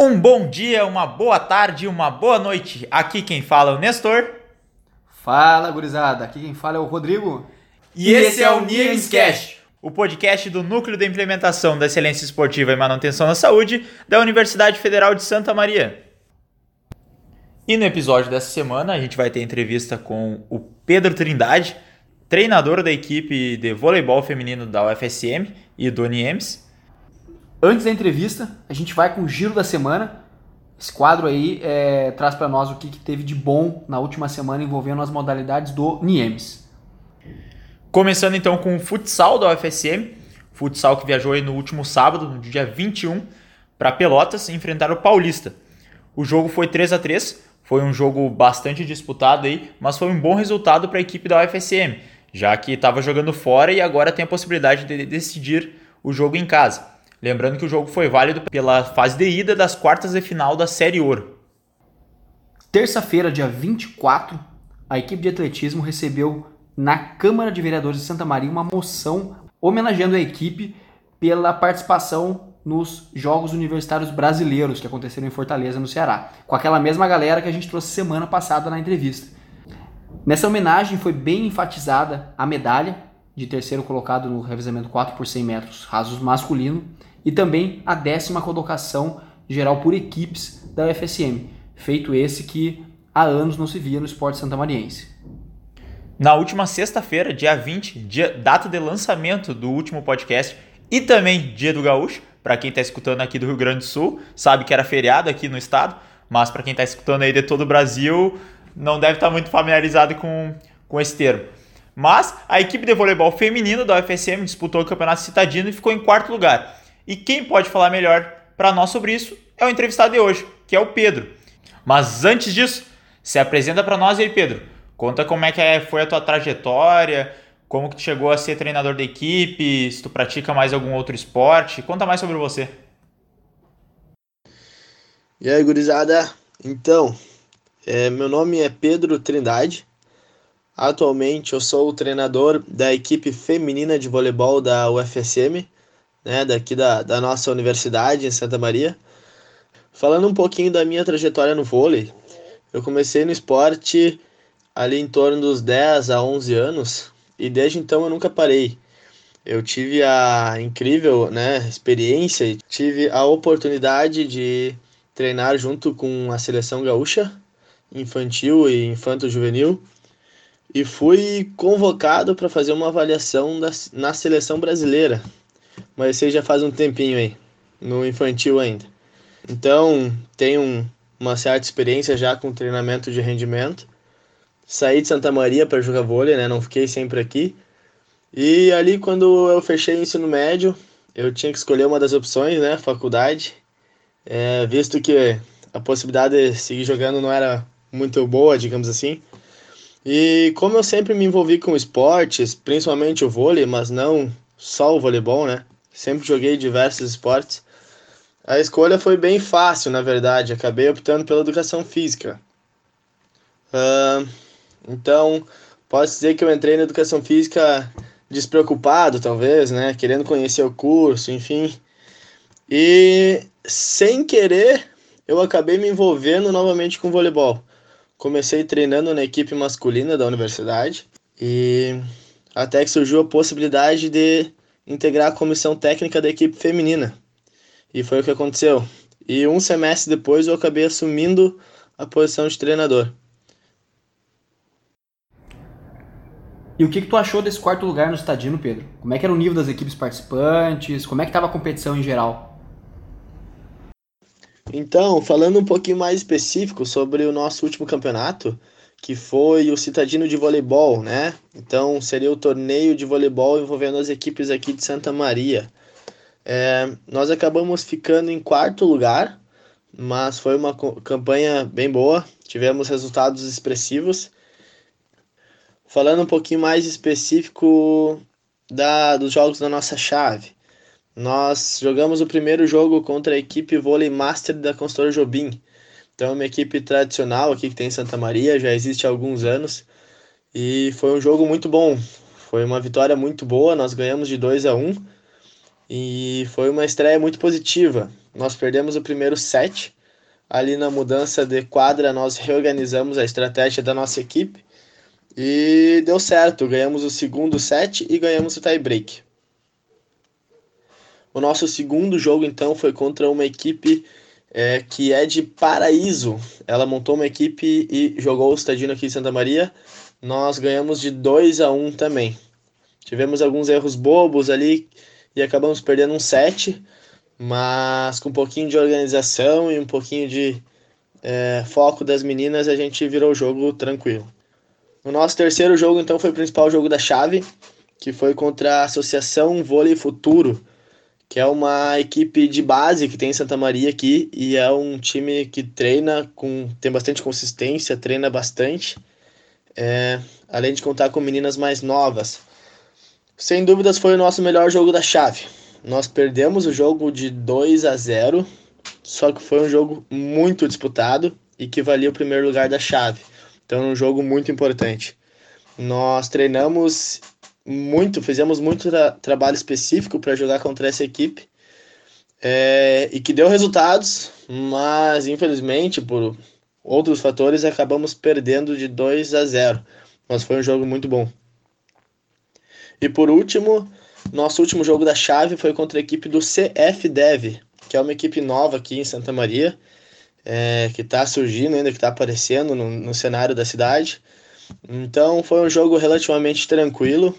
Um bom dia, uma boa tarde, uma boa noite. Aqui quem fala é o Nestor. Fala, gurizada. Aqui quem fala é o Rodrigo. E, esse é o Niemes Cash, o podcast do Núcleo de Implementação da Excelência Esportiva e Manutenção da Saúde da Universidade Federal de Santa Maria. E no episódio dessa semana a gente vai ter entrevista com o Pedro Trindade, treinador da equipe de voleibol feminino da UFSM e do Niemes. Antes da entrevista, a gente vai com o giro da semana. Esse quadro aí é, traz para nós o que, que, teve de bom na última semana envolvendo as modalidades do Niemes. Começando então com o futsal da UFSM, futsal que viajou no último sábado, no dia 21, para Pelotas enfrentar o Paulista. O jogo foi 3 a 3 foi um jogo bastante disputado aí, mas foi um bom resultado para a equipe da UFSM, já que estava jogando fora e agora tem a possibilidade de decidir o jogo em casa. Lembrando que o jogo foi válido pela fase de ida das quartas de final da Série Ouro. Terça-feira, dia 24, a equipe de atletismo recebeu na Câmara de Vereadores de Santa Maria uma moção homenageando a equipe pela participação nos Jogos Universitários Brasileiros que aconteceram em Fortaleza, no Ceará, com aquela mesma galera que a gente trouxe semana passada na entrevista. Nessa homenagem foi bem enfatizada a medalha de terceiro colocado no revezamento 4 por 100 metros rasos masculino e também a décima colocação geral por equipes da UFSM, feito esse que há anos não se via no esporte santamariense. Na última sexta-feira, dia 20, dia, data de lançamento do último podcast e também dia do gaúcho, para quem está escutando aqui do Rio Grande do Sul, sabe que era feriado aqui no estado, mas para quem está escutando aí de todo o Brasil, não deve estar tá muito familiarizado com, com esse termo. Mas a equipe de voleibol feminino da UFSM disputou o Campeonato Citadino e ficou em quarto lugar. E quem pode falar melhor para nós sobre isso é o entrevistado de hoje, que é o Pedro. Mas antes disso, se apresenta para nós aí, Pedro. Conta como é que é, foi a tua trajetória, como que tu chegou a ser treinador da equipe? Se tu pratica mais algum outro esporte? Conta mais sobre você. E aí, gurizada? Então, é, meu nome é Pedro Trindade. Atualmente eu sou o treinador da equipe feminina de voleibol da UFSM, né, daqui da, da nossa universidade em Santa Maria. Falando um pouquinho da minha trajetória no vôlei, eu comecei no esporte ali em torno dos 10 a 11 anos, e desde então eu nunca parei. Eu tive a incrível né, experiência e tive a oportunidade de treinar junto com a seleção gaúcha, infantil e infanto-juvenil, e fui convocado para fazer uma avaliação da, na seleção brasileira. Mas isso já faz um tempinho aí, no infantil ainda. Então, tenho uma certa experiência já com treinamento de rendimento saí de Santa Maria para jogar vôlei, né? Não fiquei sempre aqui. E ali quando eu fechei o ensino médio, eu tinha que escolher uma das opções, né? Faculdade. É, visto que a possibilidade de seguir jogando não era muito boa, digamos assim. E como eu sempre me envolvi com esportes, principalmente o vôlei, mas não só o voleibol, né? Sempre joguei diversos esportes. A escolha foi bem fácil, na verdade. Acabei optando pela educação física. Uh, então, posso dizer que eu entrei na educação física despreocupado, talvez, né? Querendo conhecer o curso, enfim. E sem querer, eu acabei me envolvendo novamente com voleibol. Comecei treinando na equipe masculina da universidade e até que surgiu a possibilidade de integrar a comissão técnica da equipe feminina. E foi o que aconteceu. E um semestre depois eu acabei assumindo a posição de treinador. E o que, que tu achou desse quarto lugar no Estadino, Pedro? Como é que era o nível das equipes participantes? Como é que estava a competição em geral? Então, falando um pouquinho mais específico sobre o nosso último campeonato, que foi o Citadino de Voleibol, né? Então, seria o torneio de voleibol envolvendo as equipes aqui de Santa Maria. É, nós acabamos ficando em quarto lugar, mas foi uma campanha bem boa, tivemos resultados expressivos Falando um pouquinho mais específico da, dos jogos da nossa chave. Nós jogamos o primeiro jogo contra a equipe Vôlei Master da Consultora Jobim. Então, é uma equipe tradicional aqui que tem em Santa Maria, já existe há alguns anos. E foi um jogo muito bom. Foi uma vitória muito boa, nós ganhamos de 2 a 1 um, e foi uma estreia muito positiva. Nós perdemos o primeiro set, ali na mudança de quadra nós reorganizamos a estratégia da nossa equipe e deu certo, ganhamos o segundo set e ganhamos o tie break. O nosso segundo jogo então foi contra uma equipe é, que é de Paraíso. Ela montou uma equipe e jogou o Estadino aqui em Santa Maria. Nós ganhamos de 2 a 1 também. Tivemos alguns erros bobos ali e acabamos perdendo um set, mas com um pouquinho de organização e um pouquinho de é, foco das meninas, a gente virou o jogo tranquilo. O nosso terceiro jogo, então, foi o principal jogo da chave, que foi contra a Associação Vôlei Futuro, que é uma equipe de base que tem em Santa Maria aqui e é um time que treina com tem bastante consistência, treina bastante, é, além de contar com meninas mais novas. Sem dúvidas foi o nosso melhor jogo da chave. Nós perdemos o jogo de 2 a 0, só que foi um jogo muito disputado e que valia o primeiro lugar da chave. Então, um jogo muito importante. Nós treinamos muito, fizemos muito tra trabalho específico para jogar contra essa equipe é, e que deu resultados, mas infelizmente por outros fatores acabamos perdendo de 2 a 0. Mas foi um jogo muito bom. E por último, nosso último jogo da chave foi contra a equipe do CF Dev, que é uma equipe nova aqui em Santa Maria, é, que está surgindo ainda, que está aparecendo no, no, cenário da cidade. Então foi um jogo relativamente tranquilo.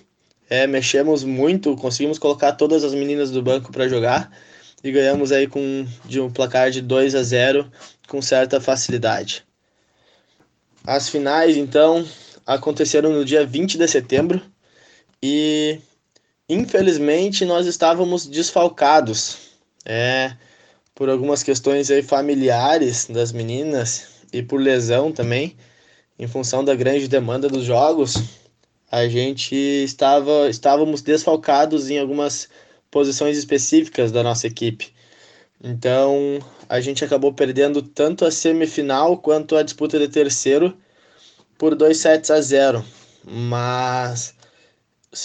É, mexemos muito, conseguimos colocar todas as meninas do banco para jogar e ganhamos aí com de um placar de 2 a 0 com certa facilidade. As finais então aconteceram no dia 20 de setembro e infelizmente nós estávamos desfalcados. É, por algumas questões aí familiares das meninas e por lesão também, em função da grande demanda dos jogos, a gente estava estávamos desfalcados em algumas posições específicas da nossa equipe. Então, a gente acabou perdendo tanto a semifinal quanto a disputa de terceiro por 2 sets a 0. Mas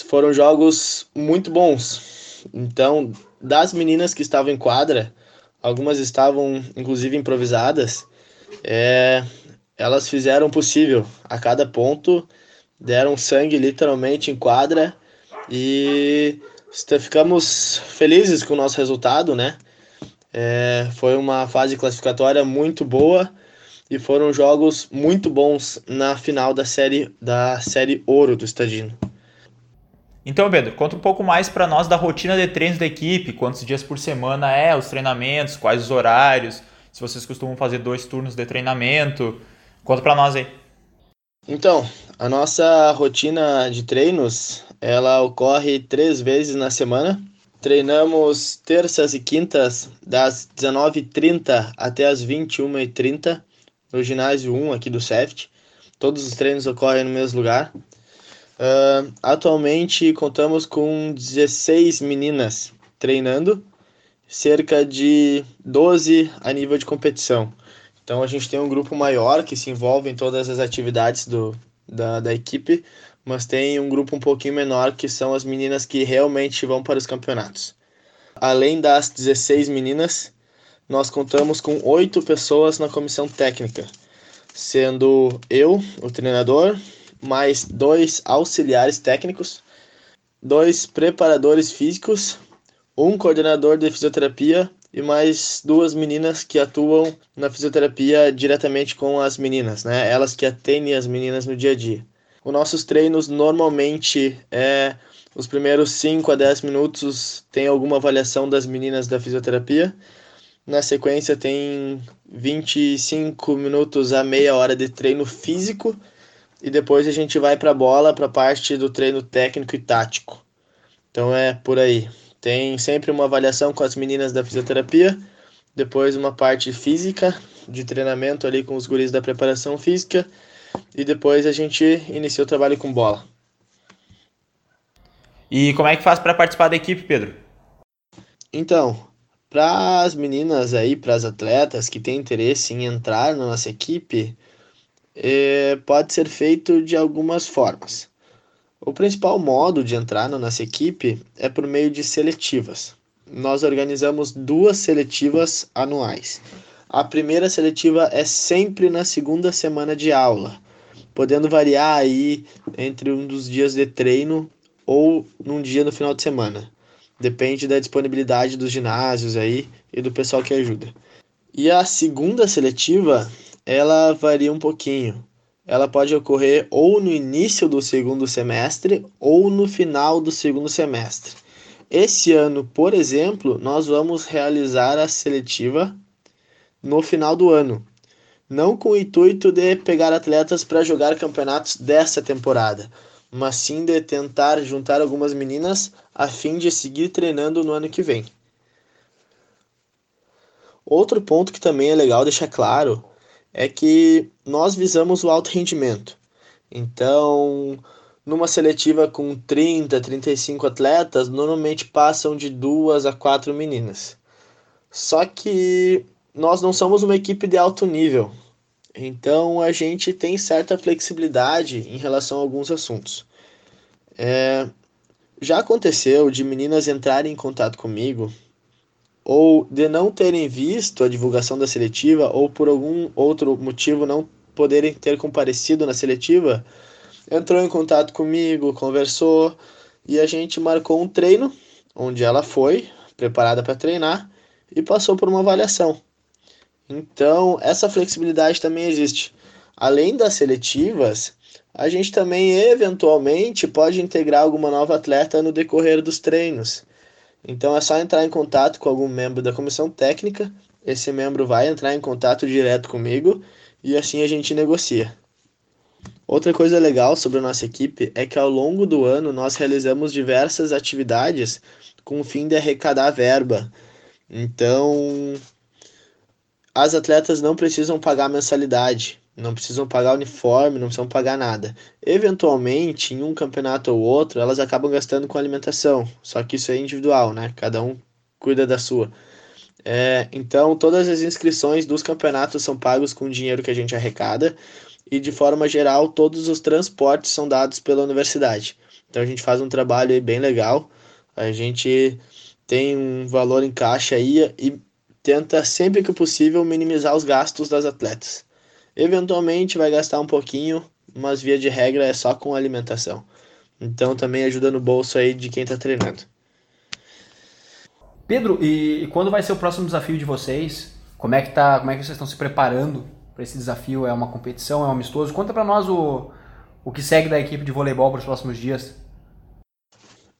foram jogos muito bons. Então, das meninas que estavam em quadra, algumas estavam inclusive improvisadas, é, elas fizeram o possível. A cada ponto deram sangue literalmente em quadra e ficamos felizes com o nosso resultado, né? É, foi uma fase classificatória muito boa e foram jogos muito bons na final da série da série Ouro do Estadino. Então, Pedro, conta um pouco mais para nós da rotina de treinos da equipe, quantos dias por semana é os treinamentos, quais os horários, se vocês costumam fazer dois turnos de treinamento. Conta para nós aí. Então, a nossa rotina de treinos, ela ocorre três vezes na semana. Treinamos terças e quintas das 19h30 até as 21h30 no ginásio 1 aqui do SEFT. Todos os treinos ocorrem no mesmo lugar. Uh, atualmente contamos com 16 meninas treinando, cerca de 12 a nível de competição. Então a gente tem um grupo maior que se envolve em todas as atividades do, da, da equipe, mas tem um grupo um pouquinho menor que são as meninas que realmente vão para os campeonatos. Além das 16 meninas, nós contamos com oito pessoas na comissão técnica, sendo eu, o treinador, mais dois auxiliares técnicos, dois preparadores físicos, um coordenador de fisioterapia e mais duas meninas que atuam na fisioterapia diretamente com as meninas, né? Elas que atendem as meninas no dia a dia. Os nossos treinos normalmente é os primeiros 5 a 10 minutos tem alguma avaliação das meninas da fisioterapia. Na sequência tem 25 minutos a meia hora de treino físico e depois a gente vai para a bola, para a parte do treino técnico e tático. Então é por aí. Tem sempre uma avaliação com as meninas da fisioterapia, depois uma parte física de treinamento ali com os guris da preparação física e depois a gente inicia o trabalho com bola. E como é que faz para participar da equipe, Pedro? Então, para as meninas aí, para as atletas que têm interesse em entrar na nossa equipe, é, pode ser feito de algumas formas. O principal modo de entrar na nossa equipe é por meio de seletivas. nós organizamos duas seletivas anuais. A primeira seletiva é sempre na segunda semana de aula, podendo variar aí entre um dos dias de treino ou num dia no final de semana. Depende da disponibilidade dos ginásios aí e do pessoal que ajuda. E a segunda seletiva, ela varia um pouquinho. Ela pode ocorrer ou no início do segundo semestre ou no final do segundo semestre. Esse ano, por exemplo, nós vamos realizar a seletiva no final do ano, não com o intuito de pegar atletas para jogar campeonatos dessa temporada, mas sim de tentar juntar algumas meninas a fim de seguir treinando no ano que vem. Outro ponto que também é legal deixar claro é que nós visamos o alto rendimento. Então, numa seletiva com 30, 35 atletas, normalmente passam de duas a quatro meninas. Só que nós não somos uma equipe de alto nível, então a gente tem certa flexibilidade em relação a alguns assuntos. É, já aconteceu de meninas entrarem em contato comigo ou de não terem visto a divulgação da seletiva ou por algum outro motivo não poderem ter comparecido na seletiva, entrou em contato comigo, conversou e a gente marcou um treino onde ela foi preparada para treinar e passou por uma avaliação. Então, essa flexibilidade também existe. Além das seletivas, a gente também eventualmente pode integrar alguma nova atleta no decorrer dos treinos. Então é só entrar em contato com algum membro da comissão técnica, esse membro vai entrar em contato direto comigo e assim a gente negocia. Outra coisa legal sobre a nossa equipe é que ao longo do ano nós realizamos diversas atividades com o fim de arrecadar verba. Então, as atletas não precisam pagar mensalidade, não precisam pagar uniforme, não precisam pagar nada. Eventualmente, em um campeonato ou outro, elas acabam gastando com alimentação, só que isso é individual, né? Cada um cuida da sua. É, então, todas as inscrições dos campeonatos são pagos com o dinheiro que a gente arrecada e, de forma geral, todos os transportes são dados pela universidade. Então, a gente faz um trabalho bem legal, a gente tem um valor em caixa aí e tenta sempre que possível minimizar os gastos das atletas. Eventualmente vai gastar um pouquinho, mas via de regra é só com alimentação. Então também ajuda no bolso aí de quem está treinando. Pedro, e quando vai ser o próximo desafio de vocês? Como é que tá? Como é que vocês estão se preparando para esse desafio? É uma competição? É um amistoso? Conta para nós o, o que segue da equipe de voleibol para os próximos dias.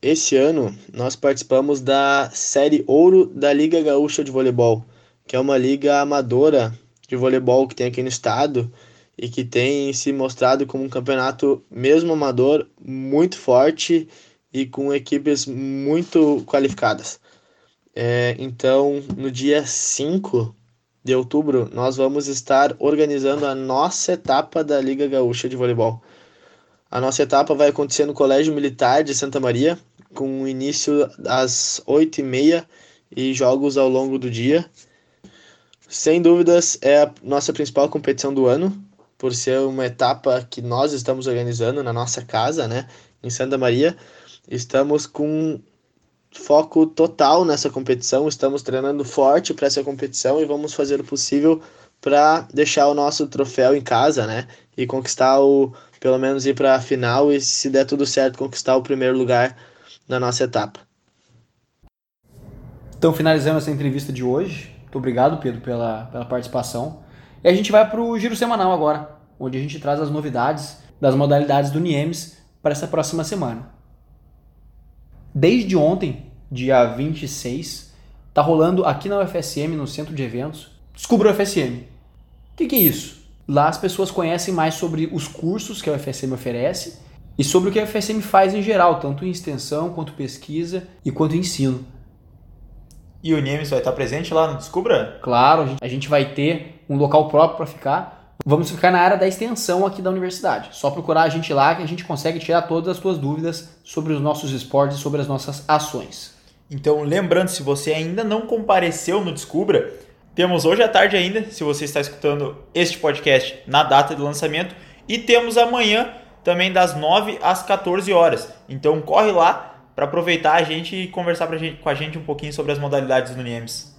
Esse ano nós participamos da Série Ouro da Liga Gaúcha de Voleibol, que é uma liga amadora de voleibol que tem aqui no estado e que tem se mostrado como um campeonato mesmo amador muito forte e com equipes muito qualificadas. É, então, no dia 5 de outubro, nós vamos estar organizando a nossa etapa da Liga Gaúcha de Voleibol. A nossa etapa vai acontecer no Colégio Militar de Santa Maria, com início às 8h30 e jogos ao longo do dia. Sem dúvidas, é a nossa principal competição do ano, por ser uma etapa que nós estamos organizando na nossa casa, né, em Santa Maria. Estamos com foco total nessa competição, estamos treinando forte para essa competição e vamos fazer o possível para deixar o nosso troféu em casa, né, e conquistar o pelo menos ir para a final e se der tudo certo conquistar o primeiro lugar na nossa etapa. Então, finalizando essa entrevista de hoje, muito obrigado, Pedro, pela, pela participação. E a gente vai para o giro semanal agora, onde a gente traz as novidades das modalidades do NIEMS para essa próxima semana. Desde ontem, dia 26, está rolando aqui na UFSM, no centro de eventos, Descubra o UFSM. O que, que é isso? Lá as pessoas conhecem mais sobre os cursos que a UFSM oferece e sobre o que a FSM faz em geral, tanto em extensão, quanto pesquisa e quanto ensino. E o NIEMS vai estar presente lá no Descubra? Claro, a gente vai ter um local próprio para ficar. Vamos ficar na área da extensão aqui da universidade. Só procurar a gente lá que a gente consegue tirar todas as suas dúvidas sobre os nossos esportes e sobre as nossas ações. Então, lembrando, se você ainda não compareceu no Descubra, temos hoje à tarde ainda, se você está escutando este podcast na data do lançamento, e temos amanhã também das 9 às 14 horas. Então corre lá aproveitar a gente e conversar gente, com a gente um pouquinho sobre as modalidades do Niemes.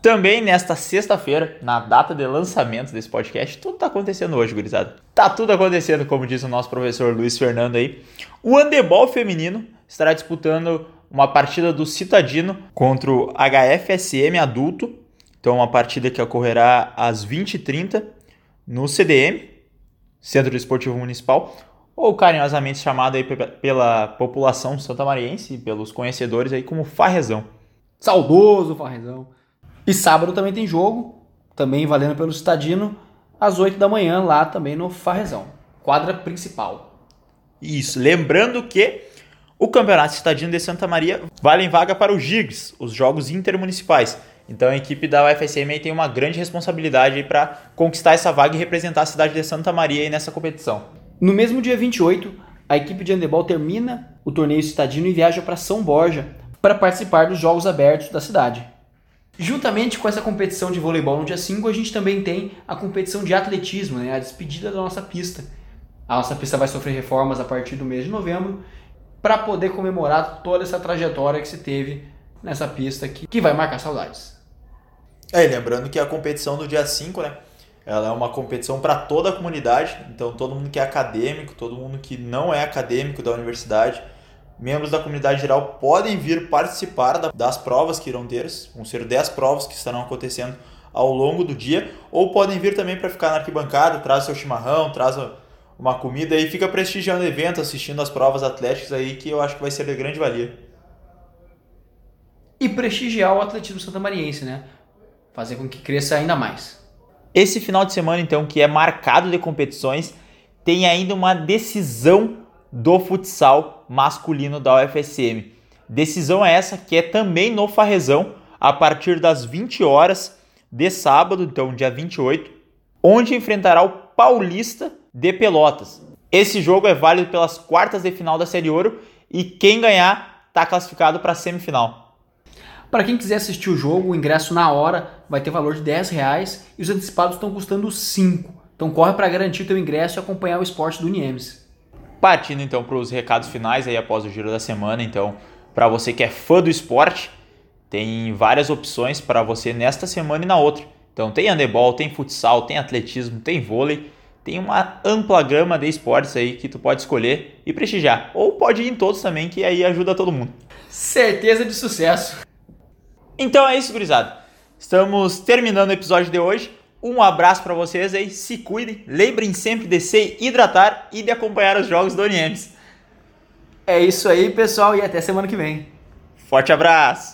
Também nesta sexta-feira, na data de lançamento desse podcast, tudo tá acontecendo hoje, gurizada. Tá tudo acontecendo, como diz o nosso professor Luiz Fernando aí. O handebol feminino estará disputando uma partida do Citadino contra o HFSM adulto. Então, uma partida que ocorrerá às 20h30 no CDM, Centro Esportivo Municipal, ou carinhosamente chamado aí pela população santamariense e pelos conhecedores aí como Farrezão. Saudoso Farrezão. E sábado também tem jogo, também valendo pelo Citadino, às 8 da manhã, lá também no Farrezão. Quadra principal. Isso, lembrando que o Campeonato Citadino de Santa Maria vale em vaga para os GIGs, os Jogos Intermunicipais. Então a equipe da UFSM tem uma grande responsabilidade para conquistar essa vaga e representar a cidade de Santa Maria nessa competição. No mesmo dia 28, a equipe de handebol termina o torneio citadino e viaja para São Borja para participar dos Jogos Abertos da cidade. Juntamente com essa competição de voleibol no dia 5, a gente também tem a competição de atletismo, né? a despedida da nossa pista. A nossa pista vai sofrer reformas a partir do mês de novembro para poder comemorar toda essa trajetória que se teve nessa pista que, que vai marcar saudades. É, lembrando que a competição do dia 5, né? Ela é uma competição para toda a comunidade, então todo mundo que é acadêmico, todo mundo que não é acadêmico da universidade, membros da comunidade geral podem vir participar das provas que irão ter, vão ser 10 provas que estarão acontecendo ao longo do dia, ou podem vir também para ficar na arquibancada, traz seu chimarrão, traz uma comida e fica prestigiando o evento, assistindo as provas atléticas aí, que eu acho que vai ser de grande valia. E prestigiar o atletismo santamariense, né? Fazer com que cresça ainda mais. Esse final de semana, então, que é marcado de competições, tem ainda uma decisão do futsal masculino da UFSM. Decisão essa que é também no Farrezão, a partir das 20 horas de sábado, então dia 28, onde enfrentará o Paulista de Pelotas. Esse jogo é válido pelas quartas de final da Série Ouro e quem ganhar está classificado para a semifinal. Para quem quiser assistir o jogo, o ingresso na hora vai ter valor de 10 reais e os antecipados estão custando 5. Então corre para garantir o teu ingresso e acompanhar o esporte do Niemes. Partindo então para os recados finais aí após o giro da semana, então para você que é fã do esporte, tem várias opções para você nesta semana e na outra. Então tem handebol, tem futsal, tem atletismo, tem vôlei, tem uma ampla gama de esportes aí que tu pode escolher e prestigiar. Ou pode ir em todos também, que aí ajuda todo mundo. Certeza de sucesso. Então é isso, gurizada. Estamos terminando o episódio de hoje. Um abraço para vocês aí, se cuidem, lembrem sempre de se hidratar e de acompanhar os jogos do Onientes. É isso aí, pessoal, e até semana que vem. Forte abraço!